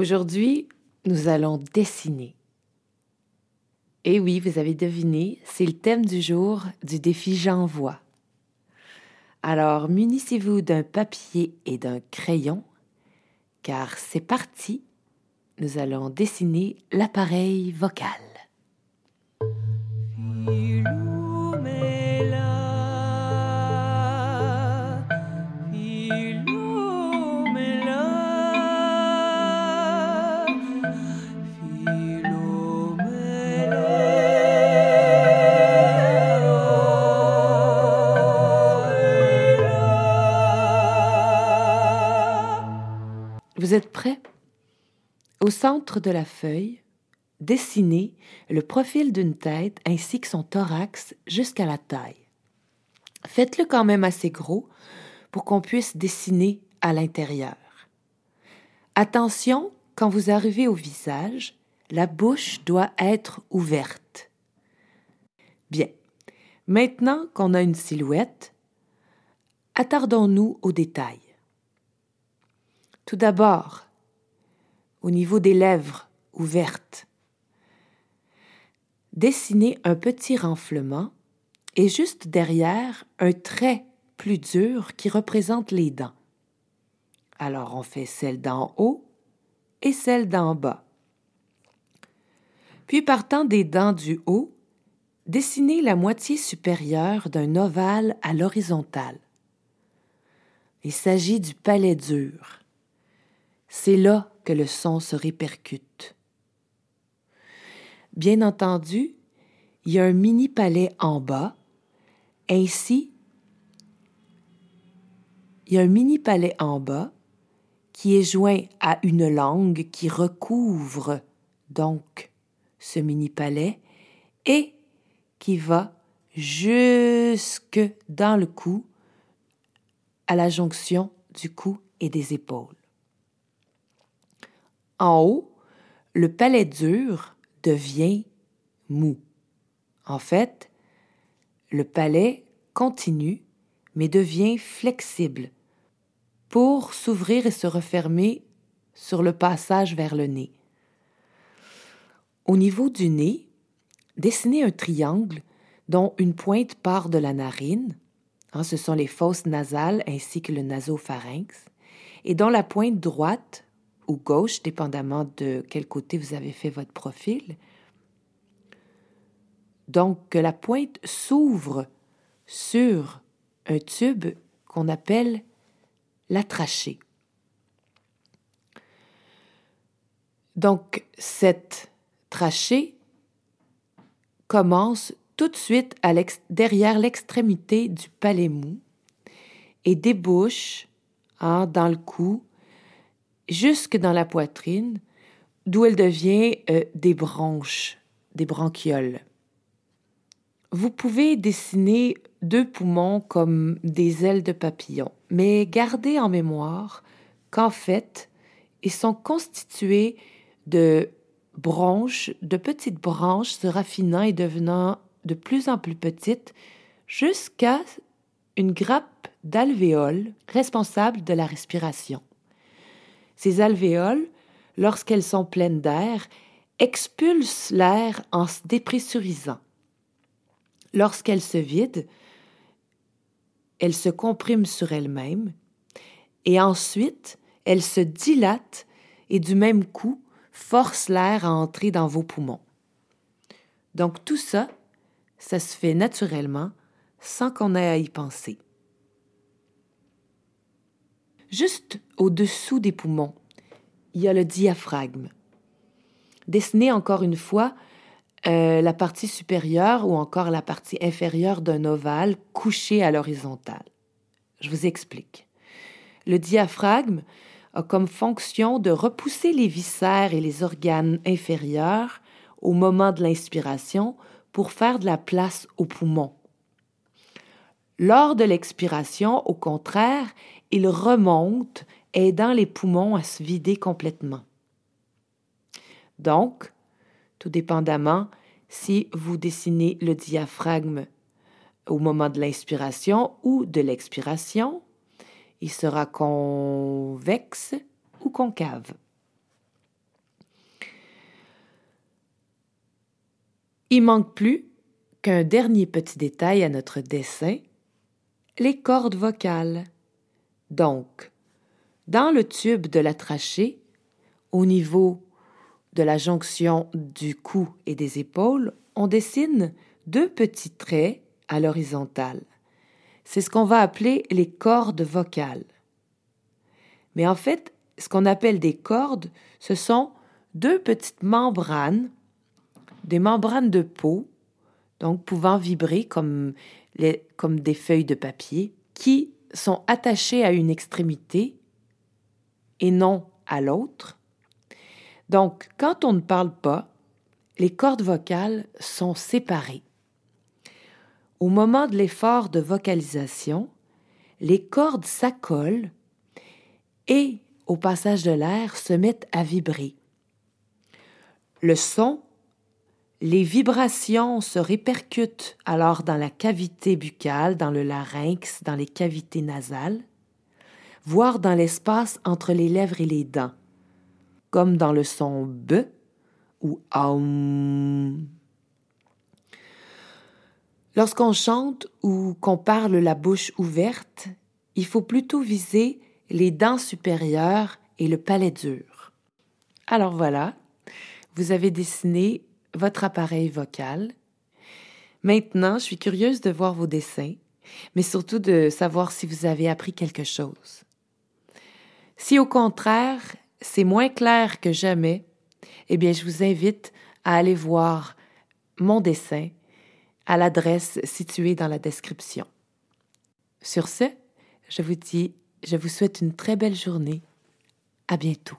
Aujourd'hui, nous allons dessiner. Et oui, vous avez deviné, c'est le thème du jour du défi J'envoie. Alors, munissez-vous d'un papier et d'un crayon, car c'est parti, nous allons dessiner l'appareil vocal. Vous êtes prêts? Au centre de la feuille, dessinez le profil d'une tête ainsi que son thorax jusqu'à la taille. Faites-le quand même assez gros pour qu'on puisse dessiner à l'intérieur. Attention, quand vous arrivez au visage, la bouche doit être ouverte. Bien. Maintenant qu'on a une silhouette, attardons-nous aux détails. Tout d'abord, au niveau des lèvres ouvertes, dessinez un petit renflement et juste derrière un trait plus dur qui représente les dents. Alors on fait celle d'en haut et celle d'en bas. Puis partant des dents du haut, dessinez la moitié supérieure d'un ovale à l'horizontale. Il s'agit du palais dur. C'est là que le son se répercute. Bien entendu, il y a un mini palais en bas, ainsi il y a un mini palais en bas qui est joint à une langue qui recouvre donc ce mini palais et qui va jusque dans le cou à la jonction du cou et des épaules. En haut, le palais dur devient mou. En fait, le palais continue mais devient flexible pour s'ouvrir et se refermer sur le passage vers le nez. Au niveau du nez, dessinez un triangle dont une pointe part de la narine, hein, ce sont les fosses nasales ainsi que le nasopharynx, et dont la pointe droite ou gauche, dépendamment de quel côté vous avez fait votre profil. Donc, que la pointe s'ouvre sur un tube qu'on appelle la trachée. Donc, cette trachée commence tout de suite derrière l'extrémité du palais mou et débouche hein, dans le cou jusque dans la poitrine, d'où elle devient euh, des branches, des branchioles. Vous pouvez dessiner deux poumons comme des ailes de papillon, mais gardez en mémoire qu'en fait, ils sont constitués de branches, de petites branches se raffinant et devenant de plus en plus petites jusqu'à une grappe d'alvéoles responsable de la respiration. Ces alvéoles, lorsqu'elles sont pleines d'air, expulsent l'air en se dépressurisant. Lorsqu'elles se vident, elles se compriment sur elles-mêmes et ensuite elles se dilatent et du même coup forcent l'air à entrer dans vos poumons. Donc tout ça, ça se fait naturellement sans qu'on ait à y penser juste au-dessous des poumons, il y a le diaphragme. Dessinez encore une fois euh, la partie supérieure ou encore la partie inférieure d'un ovale couché à l'horizontale. Je vous explique. Le diaphragme a comme fonction de repousser les viscères et les organes inférieurs au moment de l'inspiration pour faire de la place aux poumons. Lors de l'expiration, au contraire, il remonte, aidant les poumons à se vider complètement. Donc, tout dépendamment, si vous dessinez le diaphragme au moment de l'inspiration ou de l'expiration, il sera convexe ou concave. Il manque plus qu'un dernier petit détail à notre dessin, les cordes vocales. Donc, dans le tube de la trachée, au niveau de la jonction du cou et des épaules, on dessine deux petits traits à l'horizontale. C'est ce qu'on va appeler les cordes vocales. Mais en fait, ce qu'on appelle des cordes, ce sont deux petites membranes, des membranes de peau, donc pouvant vibrer comme, comme des feuilles de papier, qui sont attachées à une extrémité et non à l'autre. Donc, quand on ne parle pas, les cordes vocales sont séparées. Au moment de l'effort de vocalisation, les cordes s'accolent et, au passage de l'air, se mettent à vibrer. Le son, les vibrations se répercutent alors dans la cavité buccale, dans le larynx, dans les cavités nasales, voire dans l'espace entre les lèvres et les dents, comme dans le son B ou AUM. Lorsqu'on chante ou qu'on parle la bouche ouverte, il faut plutôt viser les dents supérieures et le palais dur. Alors voilà, vous avez dessiné votre appareil vocal. Maintenant, je suis curieuse de voir vos dessins, mais surtout de savoir si vous avez appris quelque chose. Si au contraire, c'est moins clair que jamais, eh bien, je vous invite à aller voir mon dessin à l'adresse située dans la description. Sur ce, je vous dis, je vous souhaite une très belle journée. À bientôt.